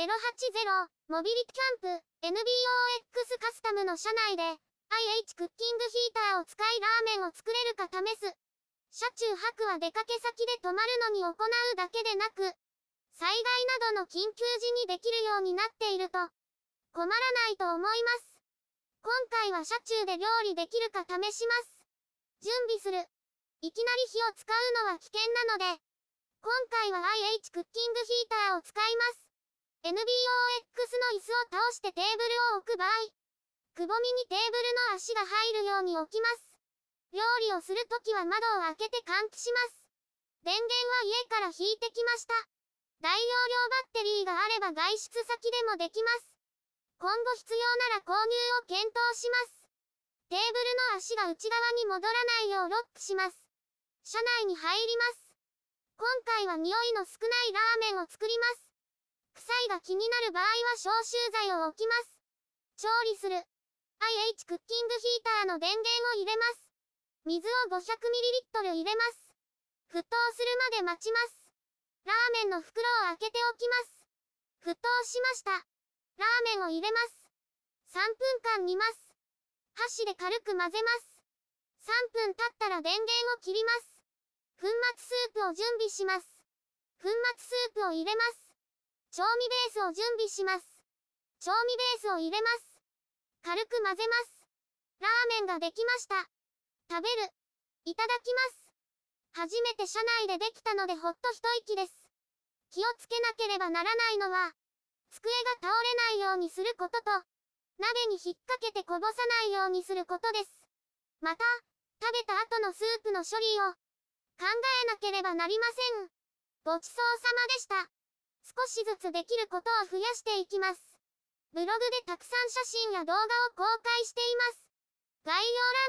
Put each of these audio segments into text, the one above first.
080モビリティキャンプ NBOX カスタムの車内で IH クッキングヒーターを使いラーメンを作れるか試す。車中泊は出かけ先で泊まるのに行うだけでなく、災害などの緊急時にできるようになっていると、困らないと思います。今回は車中で料理できるか試します。準備する。いきなり火を使うのは危険なので、今回は IH クッキングヒーターを使います。NBOX の椅子を倒してテーブルを置く場合、くぼみにテーブルの足が入るように置きます。料理をするときは窓を開けて換気します。電源は家から引いてきました。大容量バッテリーがあれば外出先でもできます。今後必要なら購入を検討します。テーブルの足が内側に戻らないようロックします。車内に入ります。今回は匂いの少ないラーメンを作ります。臭いが気になる場合は消臭剤を置きます。調理する。IH クッキングヒーターの電源を入れます。水を 500ml 入れます。沸騰するまで待ちます。ラーメンの袋を開けておきます。沸騰しました。ラーメンを入れます。3分間煮ます。箸で軽く混ぜます。3分経ったら電源を切ります。粉末スープを準備します。粉末スープを入れます。調味ベースを準備します。調味ベースを入れます。軽く混ぜます。ラーメンができました。食べる。いただきます。初めて車内でできたのでほっと一息です。気をつけなければならないのは、机が倒れないようにすることと、鍋に引っ掛けてこぼさないようにすることです。また、食べた後のスープの処理を考えなければなりません。ごちそうさまでした。少しずつできることを増やしていきます。ブログでたくさん写真や動画を公開しています。概要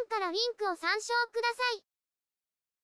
欄からリンクを参照ください。